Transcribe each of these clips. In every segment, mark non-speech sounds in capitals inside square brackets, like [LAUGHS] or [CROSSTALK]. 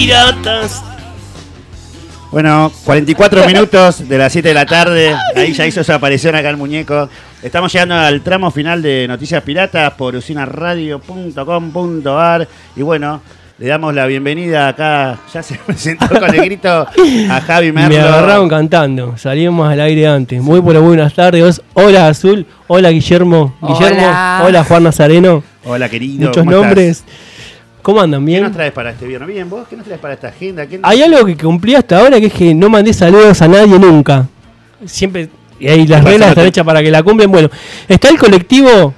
piratas. Bueno, 44 minutos de las 7 de la tarde. Ahí ya hizo su aparición acá el muñeco. Estamos llegando al tramo final de Noticias Piratas por usinaradio.com.ar. Y bueno, le damos la bienvenida acá. Ya se [LAUGHS] presentó con el grito a Javi Merlo. Me agarraron cantando. Salimos al aire antes. Muy buenas, buenas tardes. Hola Azul. Hola Guillermo. Guillermo. Hola. Hola Juan Nazareno. Hola, querido. Muchos ¿cómo estás? ¿Cómo andan? ¿Qué ¿Bien? nos traes para este viernes? Bien, ¿vos? ¿Qué nos traes para esta agenda? ¿Qué- Hay algo que cumplí hasta ahora que es que no mandé saludos a nadie nunca. Siempre. Y ahí las reglas están hechas para que la cumplen. Bueno, está el colectivo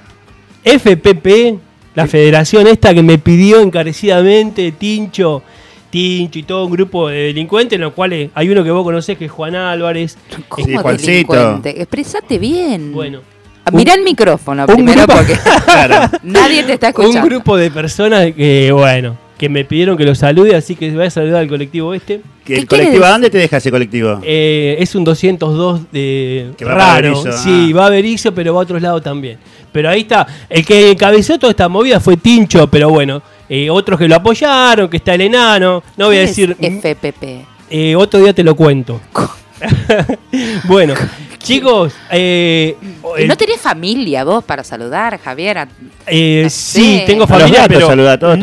FPP, la federación esta que me pidió encarecidamente, Tincho. Tincho y todo un grupo de delincuentes, en los cuales hay uno que vos conocés que es Juan Álvarez. ¿Cómo Sí, Juancito. Expresate bien. Bueno, Ah, Mirá el micrófono primero grupo- porque [LAUGHS] Claro. nadie te está escuchando. un grupo de personas que, bueno, que me pidieron que los salude, así que voy a saludar al colectivo este. ¿Que ¿Qué ¿El colectivo a dónde te deja ese colectivo? Eh, es un 202 de Que va raro. Berizo, sí, ah. va a Berizo, pero va a otros lados también. Pero ahí está. El que encabezó toda esta movida fue Tincho, pero bueno, eh, otros que lo apoyaron, que está el enano. No voy a ¿Qué es decir. FPP. eh, otro día te lo cuento. [LAUGHS] bueno, chicos, eh, el- ¿No tenés familia vos para saludar, Javier? A- eh, sí, tengo A los familia, gatos pero saluda, a todos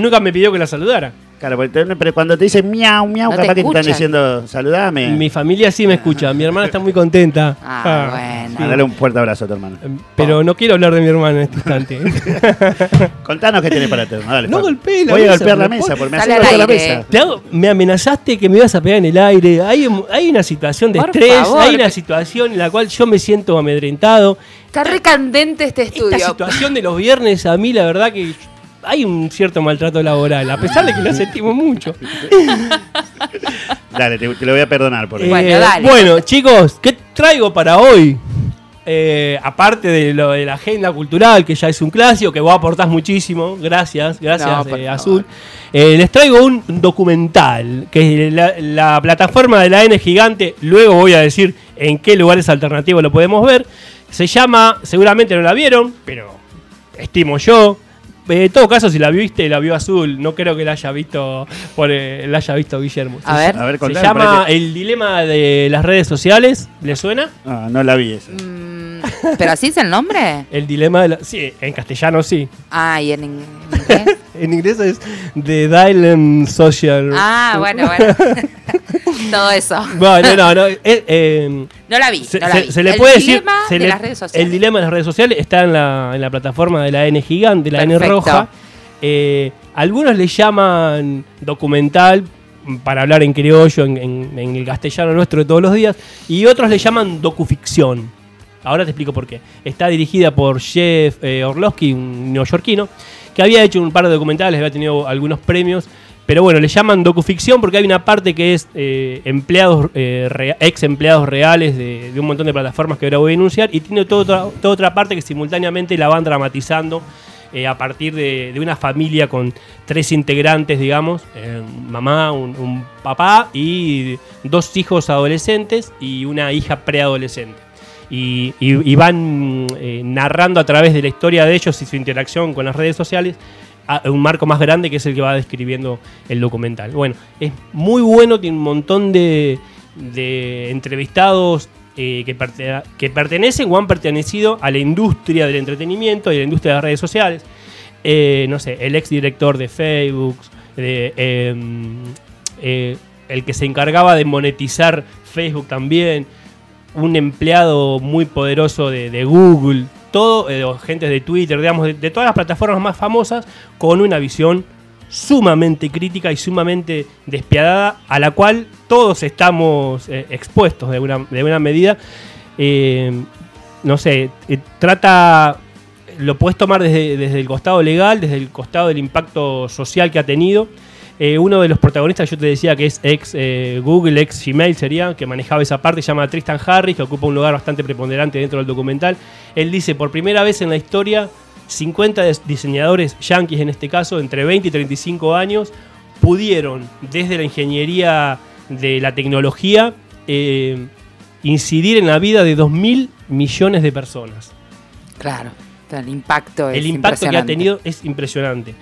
nunca me pidió que la saludara. Claro, pero cuando te dicen miau, miau, No te capaz que te están diciendo saludame. Mi familia sí me escucha, mi hermana está muy contenta. Ah, bueno. Ah, dale un fuerte abrazo a tu hermano. Pero no quiero hablar de mi hermana en este instante. [LAUGHS] Contanos qué tenés para tener. Dale, No golpees la Voy a golpear la me mesa, porque me hace golpear la mesa. Te hago- me amenazaste que me ibas a pegar en el aire. Hay, un- hay una situación de Por estrés, favor. hay una situación en la cual yo me siento amedrentado. Está recandente este Esta estudio. situación de los viernes, a mí la verdad que hay un cierto maltrato laboral, a pesar de que lo [LAUGHS] sentimos mucho. [LAUGHS] Dale, te, te lo voy a perdonar por Eh, eso. Bueno, dale. bueno, chicos, ¿qué traigo para hoy? Eh, aparte de lo de la agenda cultural, que ya es un clásico, que vos aportás muchísimo, gracias, gracias No, eh. Azul. Eh, les traigo un documental, que es la, la plataforma de la N gigante, luego voy a decir en qué lugares alternativos lo podemos ver. Se llama, seguramente no la vieron, pero estimo yo. Eh, En todo caso, si la viste, la vio Azul, no creo que la haya visto por eh, la haya visto Guillermo. A ver. A ver, Se llama El dilema de las redes sociales. ¿Le suena? Ah, no la vi esa. Mm, ¿Pero así es el nombre? El dilema de la... Sí, en castellano sí. Ah, ¿y en in- inglés? [LAUGHS] En inglés es The Dilemma Social. Ah, bueno, bueno. [LAUGHS] Todo eso. Bueno, no, no. eh, eh, No la vi, se, no la se- vi. se le el puede decir... se de le- las redes sociales. El dilema de las redes sociales está en la, en la plataforma de la N gigante, la N roja. Eh, algunos le llaman documental para hablar en criollo, en, en- en el castellano nuestro de todos los días, y otros le llaman docuficción. Ahora te explico por qué. Está dirigida por Jeff eh, Orlowski, un neoyorquino, que había hecho un par de documentales, había tenido algunos premios, pero bueno, le llaman docuficción porque hay una parte que es eh, empleados, eh, ex empleados reales de, un montón de plataformas que ahora voy a enunciar, y tiene toda otra, parte que simultáneamente la van dramatizando eh, a partir de, una familia con tres integrantes, digamos, mamá, un, un papá y dos hijos adolescentes y una hija preadolescente. Y, y- van eh, narrando a través de la historia de ellos y su interacción con las redes sociales a un marco más grande que es el que va describiendo el documental. Bueno, es muy bueno, tiene un montón de, de entrevistados eh, que, perte- que pertenecen o han pertenecido a la industria del entretenimiento y a la industria de las redes sociales. Eh, no sé, el ex director de Facebook, eh, el que se encargaba de monetizar Facebook también, un empleado muy poderoso de, Google, todo, eh, gente de Twitter, digamos, de, todas las plataformas más famosas, con una visión sumamente crítica y sumamente despiadada, a la cual todos estamos eh, expuestos de una, de una medida. Eh, no sé, trata, lo puedes tomar desde, desde el costado legal, desde el costado del impacto social que ha tenido. Eh, uno de los protagonistas, yo te decía que es ex eh, Google, ex Gmail sería, que manejaba esa parte, se llama Tristan Harris, que ocupa un lugar bastante preponderante dentro del documental. Él dice, por primera vez en la historia, 50 des- diseñadores yanquis en este caso, entre 20 y 35 años, pudieron desde la ingeniería de la tecnología eh, incidir en la vida de 2.000 millones de personas. Claro. El impacto es El impacto que ha tenido es impresionante.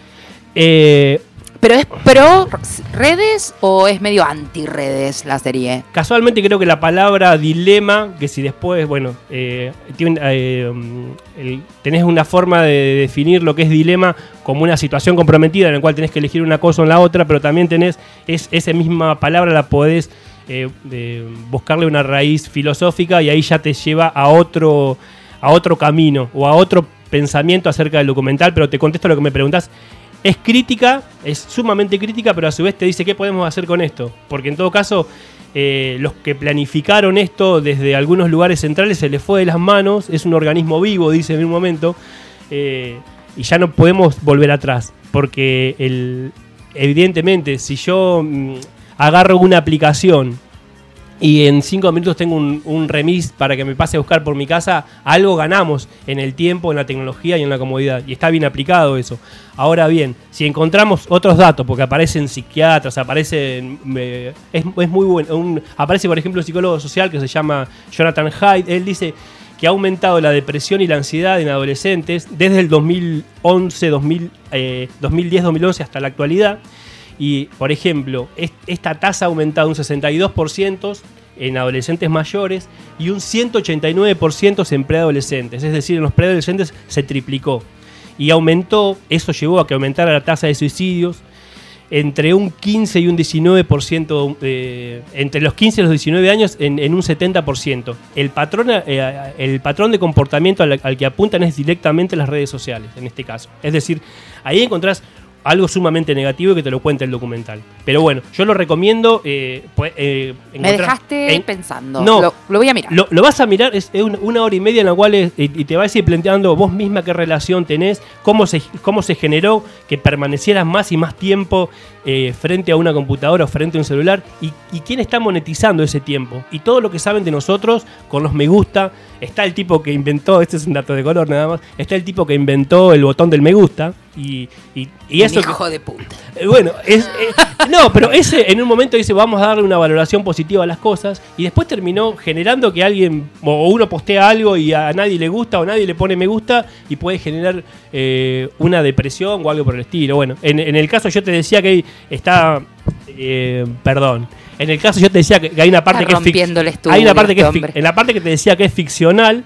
Eh, ¿Pero es pro redes o es medio anti redes la serie? Casualmente creo que la palabra dilema, que si después, bueno, eh, tiene, eh, tenés una forma de definir lo que es dilema como una situación comprometida en la cual tenés que elegir una cosa o la otra, pero también tenés es, esa misma palabra la podés eh, buscarle una raíz filosófica y ahí ya te lleva a otro, a otro camino o a otro pensamiento acerca del documental, pero te contesto lo que me preguntás. Es crítica, es sumamente crítica, pero a su vez te dice qué podemos hacer con esto. Porque en todo caso, eh, los que planificaron esto desde algunos lugares centrales se les fue de las manos. Es un organismo vivo, dice en un momento. eh, y ya no podemos volver atrás. Porque evidentemente, si yo mm, agarro una aplicación y en cinco minutos tengo un, un remis para que me pase a buscar por mi casa, algo ganamos en el tiempo, en la tecnología y en la comodidad. Y está bien aplicado eso. Ahora bien, si encontramos otros datos, porque aparecen psiquiatras, aparecen... eh, es, muy bueno. aparece, por ejemplo, un psicólogo social que se llama Jonathan Hyde. Él dice que ha aumentado la depresión y la ansiedad en adolescentes desde el 2011, 2000, eh, 2010-2011 hasta la actualidad. Y, por ejemplo, es- esta tasa ha aumentado un 62% en adolescentes mayores y un 189% en preadolescentes. Es decir, en los preadolescentes se triplicó. Y aumentó, eso llevó a que aumentara la tasa de suicidios entre un 15 y un 19%, eh, entre los 15 y los 19 años en, un 70%. El patrón, eh, el patrón de comportamiento al que apuntan es directamente las redes sociales, en este caso. Es decir, ahí encontrás algo sumamente negativo que te lo cuenta el documental. Pero bueno, yo lo recomiendo. eh, pues, eh, Me dejaste en- pensando. No. Lo, lo voy a mirar. lo, lo vas a mirar, es, es una, hora y media en la cual es- y, y te vas a ir planteando vos misma qué relación tenés, cómo se, cómo se generó que permanecieras más y más tiempo eh, frente a una computadora o frente a un celular y, y quién está monetizando ese tiempo. Y todo lo que saben de nosotros con los me gusta. Está el tipo que inventó, este es un dato de color nada más, está el tipo que inventó el botón del me gusta. Y, y, y Un eso... que- hijo de puta. eh, Bueno, es, eh, [LAUGHS] no, pero ese en un momento dice vamos a darle una valoración positiva a las cosas y después terminó generando que alguien o uno postea algo y a nadie le gusta o nadie le pone me gusta y puede generar eh, una depresión o algo por el estilo. Bueno, en, en el caso yo te decía que está, perdón, en el caso yo te decía que hay una parte Está que es el estudio, hay una parte que es en la parte que te decía que es ficcional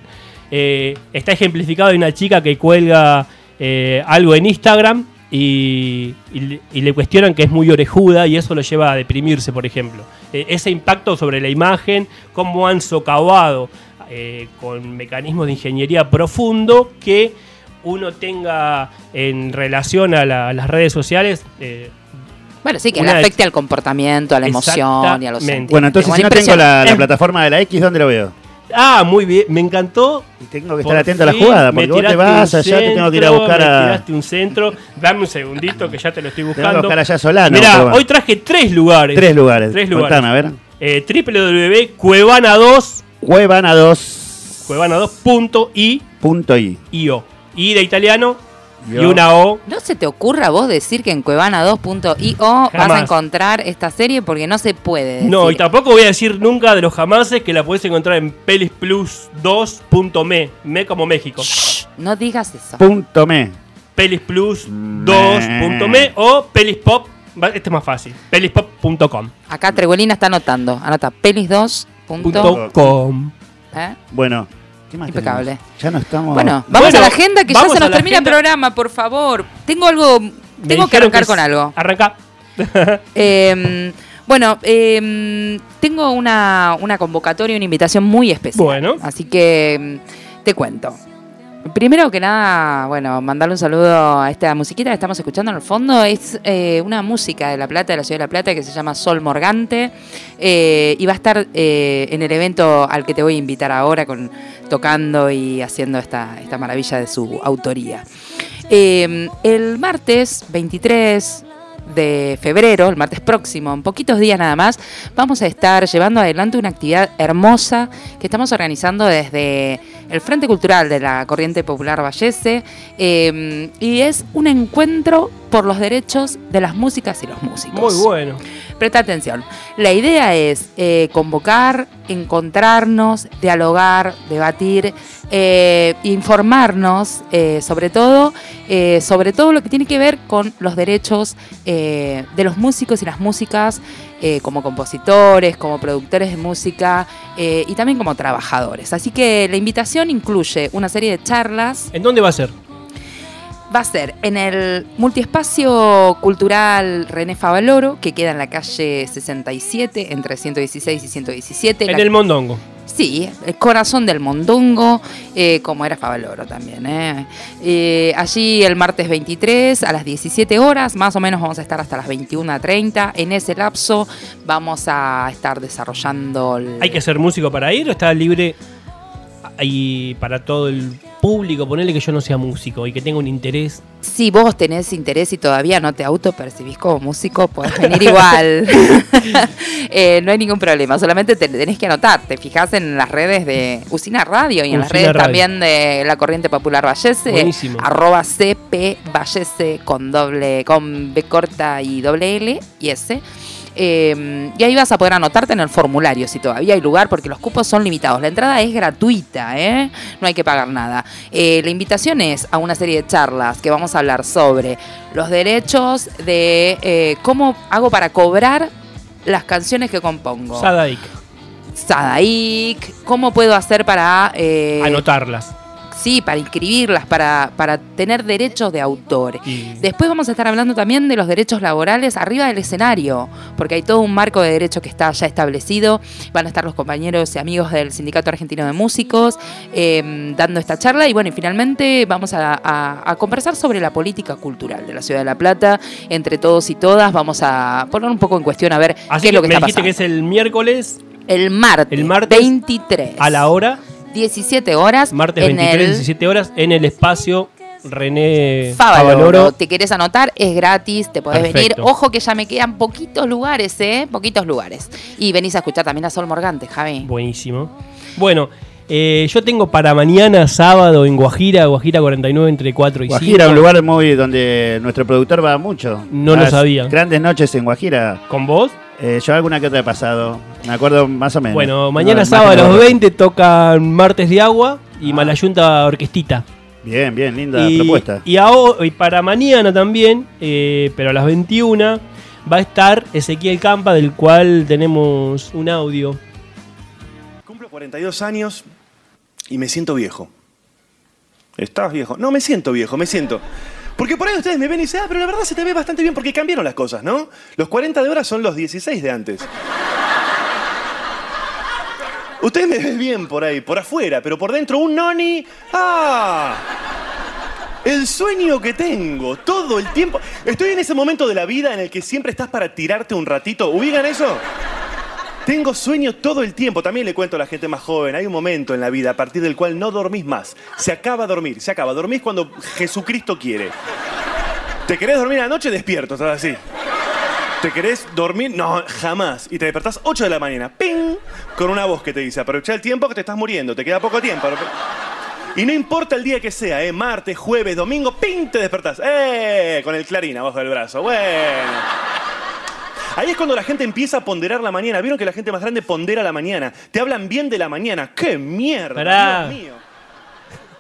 eh, está ejemplificado de una chica que cuelga eh, algo en Instagram y, y le- y le cuestionan que es muy orejuda y eso lo lleva a deprimirse, por ejemplo. Eh, ese impacto sobre la imagen, cómo han socavado eh, con mecanismos de ingeniería profundo que uno tenga en relación a, la- a las redes sociales. eh, Bueno, sí, que le afecte al comportamiento, a la emoción y a los sentimientos. Bueno, entonces si no tengo la, plataforma de la X, ¿dónde lo veo? Ah, muy bien, me encantó. Y tengo que estar atento a la jugada, me porque vos te vas allá, te tengo que ir a buscar me a. tiraste un centro. Dame un segundito que ya te lo estoy Tengo que buscando. buscar allá Solano. Mirá, hoy traje tres lugares. Tres lugares. Tres lugares. Contame, a ver. Eh, www.cuevana2 Cuevana2.i. cuevana2.io. I de italiano y una O. ¿No se te ocurra a vos decir que en cuevana2.io vas a encontrar esta serie? Porque no se puede decir. No, y tampoco voy a decir nunca de los jamases que la puedes encontrar en pelisplus2.me. Me como México. No digas eso. Punto me. pelisplus2.me o pelispop. Este es más fácil. pelispop.com. Acá Treguelina está anotando. Anota pelis2. Punto com. ¿eh? Bueno, ¿qué más Impecable. tenemos? Ya no estamos. Bueno, vamos Bueno, a la agenda que ya se nos termina agenda. el programa, por favor. Tengo algo. Me Tengo que arrancar con algo. Arranca. [LAUGHS] Eh, bueno, eh, tengo una, una convocatoria, una invitación muy especial. Bueno. Así que mm, te cuento. Primero que nada, bueno, mandarle un saludo a esta musiquita que estamos escuchando en el fondo. Es eh, una música de La Plata, de la ciudad de La Plata, que se llama Sol Morgante. eh, y va a estar eh, en el evento al que te voy a invitar ahora, con, tocando y haciendo esta, esta maravilla de su autoría. El martes 23 de febrero, el martes próximo, en poquitos días nada más, vamos a estar llevando adelante una actividad hermosa que estamos organizando desde el Frente Cultural de la Corriente Popular Vallese eh, y es un encuentro por los derechos de las músicas y los músicos. Muy bueno. Presta atención. La idea es eh, convocar, encontrarnos, dialogar, debatir, eh, informarnos, eh, sobre todo, sobre todo lo que tiene que ver con los derechos de los músicos y las músicas, como compositores, como productores de música y también como trabajadores. Así que la invitación incluye una serie de charlas ¿En dónde va a ser? Va a ser en el multiespacio cultural René Favaloro, que queda en la calle 67, entre 116 y 117. En La- el Mondongo. Sí, el corazón del mondongo, eh, como era Favaloro también. eh. Eh, allí el martes 23 a las 17 horas, más o menos vamos a estar hasta las 21.30. En ese lapso vamos a estar desarrollando... el- ¿Hay que ser músico para ir o está libre y para todo el público? Ponerle que yo no sea músico y que tenga un interés. Si vos tenés interés y todavía no te autopercibís como músico, podés venir igual. [LAUGHS] [LAUGHS] Eh, no hay ningún problema, solamente te tenés que anotar. Te fijás en las redes de Usina Radio y en las redes Radio. también de la Corriente Popular Vallese. Buenísimo. Arroba CP Vallese con doble, con B corta y doble L y S. Eh, y ahí vas a poder anotarte en el formulario si todavía hay lugar, porque los cupos son limitados. La entrada es gratuita, ¿eh? no hay que pagar nada. Eh, la invitación es a una serie de charlas que vamos a hablar sobre los derechos de eh, cómo hago para cobrar las canciones que compongo. Sadaik. Sadaik, cómo puedo hacer para... eh, Anotarlas. Sí, para inscribirlas, para, para tener derechos de autor. Y- Después vamos a estar hablando también de los derechos laborales arriba del escenario, porque hay todo un marco de derecho que está ya establecido. Van a estar los compañeros y amigos del Sindicato Argentino de Músicos eh, dando esta charla y bueno, y finalmente vamos a, a- a conversar sobre la política cultural de la Ciudad de La Plata. Entre todos y todas vamos a poner un poco en cuestión a ver Así qué es lo que me está dijiste pasando. que es el miércoles El martes, el martes 23 a la hora, 17 horas martes en 23, el 17 horas, en el espacio René Favaloro. ¿Te querés anotar? Es gratis, te podés Perfecto. venir. Ojo que ya me quedan poquitos lugares, ¿eh? Poquitos lugares. Y venís a escuchar también a Sol Morgante, Javi. Buenísimo. Bueno, eh, yo tengo para mañana sábado en Guajira, Guajira 49 entre 4 y 5. Guajira, un lugar muy donde nuestro productor va mucho. No lo sabía. Grandes noches en Guajira. ¿Con vos? Eh, yo alguna que otra he pasado. Me acuerdo más o menos. Bueno, mañana No, sábado a no. 20 tocan Martes de Agua y Ah. Malayunta Orquestita. Bien, bien, linda Y, propuesta. y, a y para mañana también, eh, pero a las 21, va a estar Ezequiel Campa, del cual tenemos un audio. Cumplo 42 años y me siento viejo. ¿Estás viejo? No, me siento viejo, me siento. Porque por ahí ustedes me ven y dicen, ah, pero la verdad se te ve bastante bien porque cambiaron las cosas, ¿no? Los 40 de ahora son los 16 de antes. Ustedes me ven bien por ahí, por afuera, pero por dentro un noni. ¡Ah! El sueño que tengo todo el tiempo. Estoy en ese momento de la vida en el que siempre estás para tirarte un ratito. ¿Ubican eso? Tengo sueño todo el tiempo. También le cuento a la gente más joven. Hay un momento en la vida a partir del cual no dormís más. Se acaba dormir, se acaba. Dormís cuando Jesucristo quiere. ¿Te querés dormir a la noche? Despierto, estás así. ¿Te querés dormir? No, jamás. Y te despertás 8 de la mañana. ¡Ping! Con una voz que te dice, aprovecha el tiempo que te estás muriendo. Te queda poco tiempo. Y no importa el día que sea, ¿eh? Martes, jueves, domingo, ¡ping! Te despertás. ¡Eh! Con el clarín abajo del brazo. Bueno. Ahí es cuando la gente empieza a ponderar la mañana. ¿Vieron que la gente más grande pondera la mañana? Te hablan bien de la mañana. ¡Qué mierda! Pará. Dios mío.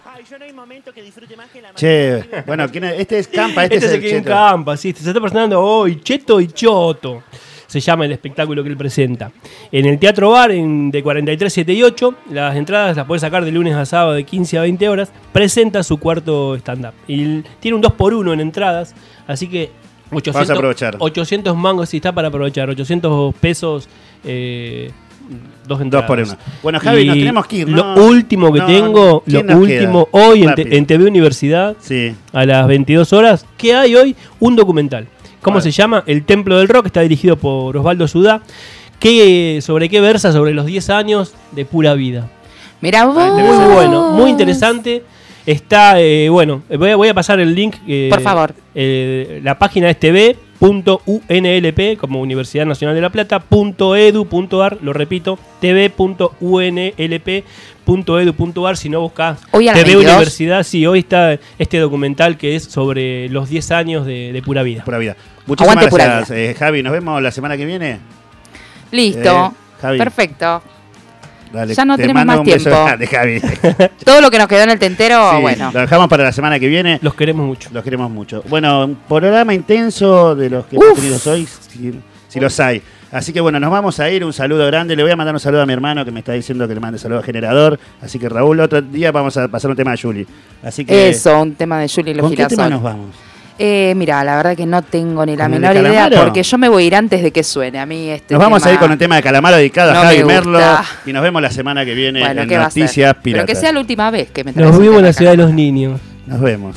Ay, yo no hay momento que disfrute más que la Che, bueno, ¿quién es? este es Campa, este, Este, es el que Cheto. Campa, sí, se está presentando hoy, Cheto y Choto. Se llama el espectáculo que él presenta. En el Teatro Bar, en, de 43, 7 y 8, las entradas las puedes sacar de lunes a sábado de 15 a 20 horas. Presenta su cuarto stand-up. Y tiene un 2x1 en entradas, así que 800, Vas a aprovechar. 800 mangos, sí está para aprovechar. 800 pesos, eh, dos entradas. por uno. Bueno, Javi, Y nos tenemos que ir, Lo último que No, tengo, ¿quién lo último, queda? hoy en, te- Rápido. en TV Universidad, Sí. a las 22 horas. ¿Qué hay hoy? Un documental. ¿Cómo Vale. se llama? El Templo del Rock. Está dirigido por Osvaldo Sudá. ¿Qué, ¿Sobre qué versa? Sobre los 10 años de pura vida. Mira vos. Muy bueno, muy interesante. Está, eh, bueno, voy a, voy a pasar el link. eh, Por favor. eh, la página es tv.unlp como Universidad Nacional de La Plata, punto .edu.ar, lo repito, tv.unlp.edu.ar, si no buscas TV 22. Universidad, sí, hoy está este documental que es sobre los 10 años de, de Pura Vida. Pura vida. Muchísimas Aguante gracias, eh, Javi. Nos vemos la semana que viene. Listo. Eh, Javi. Perfecto. Dale, Ya no te tenemos mando más un beso tiempo. grande, Javi. [LAUGHS] Todo lo que nos quedó en el tentero, Sí, bueno. Lo dejamos para la semana que viene. Los queremos mucho. Los queremos mucho. Bueno, un programa intenso de los que hemos tenido hoy, si, si los hay. Así que bueno, nos vamos a ir. Un saludo grande. Le voy a mandar un saludo a mi hermano que me está diciendo que le mande saludo a Generador. Así que Raúl, otro día vamos a pasar un tema a Juli. Así que. Eso, un tema de Julie y los ¿Con qué tema nos vamos? Eh, mira, la verdad que no tengo ni la ¿Con el menor idea porque yo me voy a ir antes de que suene. A mí este Nos vamos a ir con un tema de Calamaro dedicado no a Javi. Merlo. Y nos vemos la semana que viene Bueno, en ¿qué va a ser? Noticias Pero Piratas. que sea la última vez que me Nos un vimos en la ciudad de los niños. Nos vemos.